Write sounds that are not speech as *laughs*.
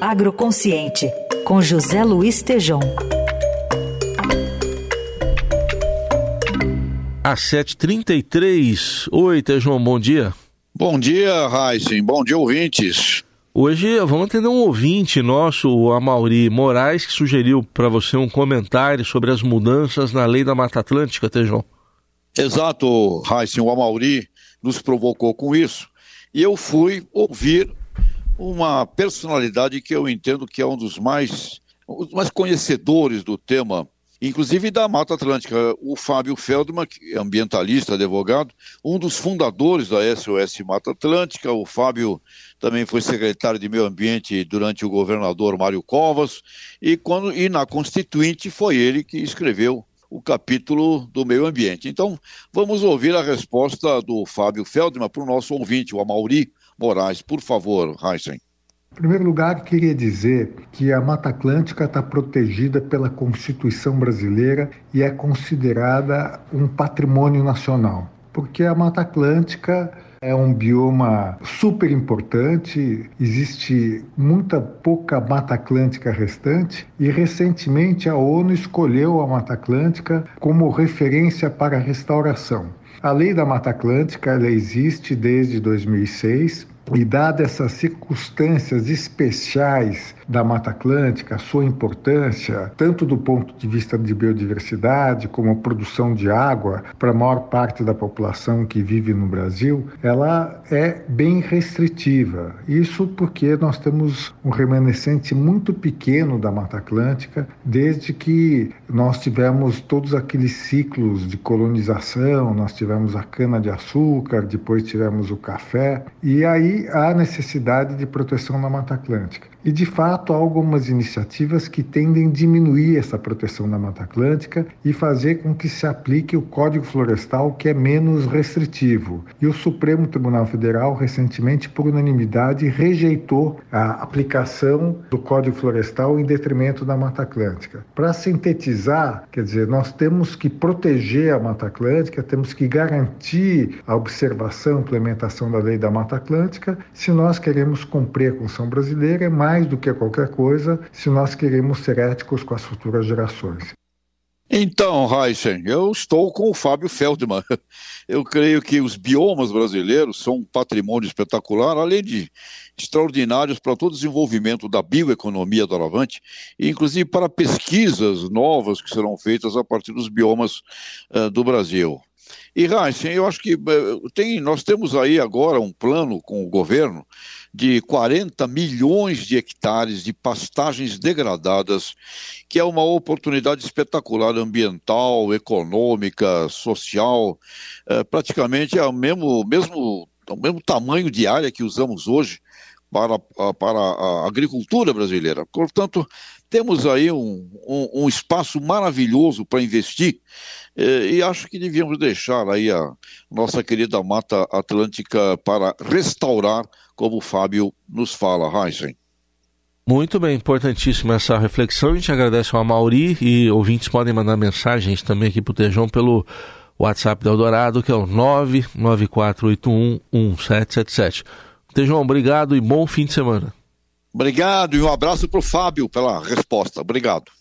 Agroconsciente, com José Luiz Tejom. Às 7h33. Oi, Tejom, bom dia. Bom dia, Heisen. Bom dia, ouvintes. Hoje vamos atender um ouvinte nosso, o Amauri Moraes, que sugeriu para você um comentário sobre as mudanças na lei da Mata Atlântica, Tejão. Exato, Heisen. O Amauri nos provocou com isso. E eu fui ouvir uma personalidade que eu entendo que é um dos mais, os mais conhecedores do tema, inclusive da Mata Atlântica, o Fábio Feldman, que é ambientalista, advogado, um dos fundadores da SOS Mata Atlântica. O Fábio também foi secretário de Meio Ambiente durante o governador Mário Covas, e, quando, e na Constituinte foi ele que escreveu o capítulo do meio ambiente. Então, vamos ouvir a resposta do Fábio Feldman para o nosso ouvinte, o Amauri Moraes. Por favor, Heisen. Em primeiro lugar, queria dizer que a Mata Atlântica está protegida pela Constituição brasileira e é considerada um patrimônio nacional, porque a Mata Atlântica é um bioma super importante, existe muita pouca Mata Atlântica restante e recentemente a ONU escolheu a Mata Atlântica como referência para restauração. A Lei da Mata Atlântica ela existe desde 2006 e, dadas essas circunstâncias especiais da Mata Atlântica, a sua importância, tanto do ponto de vista de biodiversidade, como a produção de água para a maior parte da população que vive no Brasil, ela é bem restritiva. Isso porque nós temos um remanescente muito pequeno da Mata Atlântica, desde que nós tivemos todos aqueles ciclos de colonização, nós tivemos a cana-de-açúcar, depois tivemos o café, e aí há necessidade de proteção na Mata Atlântica. E, de fato, há algumas iniciativas que tendem a diminuir essa proteção da Mata Atlântica e fazer com que se aplique o Código Florestal, que é menos restritivo. E o Supremo Tribunal Federal, recentemente, por unanimidade, rejeitou a aplicação do Código Florestal em detrimento da Mata Atlântica. Para sintetizar, quer dizer, nós temos que proteger a Mata Atlântica, temos que garantir a observação e implementação da lei da Mata Atlântica, se nós queremos cumprir a Constituição brasileira, é mais do que qualquer coisa se nós queremos ser éticos com as futuras gerações. Então, Heisen, eu estou com o Fábio Feldman. *laughs* Eu creio que os biomas brasileiros são um patrimônio espetacular, além de extraordinários para todo o desenvolvimento da bioeconomia do Alavante, inclusive para pesquisas novas que serão feitas a partir dos biomas uh, do Brasil. E, Heisen, eu acho que uh, tem, nós temos aí agora um plano com o governo de 40 milhões de hectares de pastagens degradadas, que é uma oportunidade espetacular ambiental, econômica, social, é, praticamente é o mesmo, mesmo, o mesmo tamanho de área que usamos hoje para, para a agricultura brasileira. Portanto, temos aí um, um, um espaço maravilhoso para investir eh, e acho que devíamos deixar aí a nossa querida Mata Atlântica para restaurar, como o Fábio nos fala, Heisen. Muito bem, importantíssima essa reflexão. A gente agradece ao Mauri e ouvintes podem mandar mensagens também aqui para o Tejão pelo WhatsApp do Eldorado, que é o 994811777. Tejão, obrigado e bom fim de semana. Obrigado e um abraço para o Fábio pela resposta. Obrigado.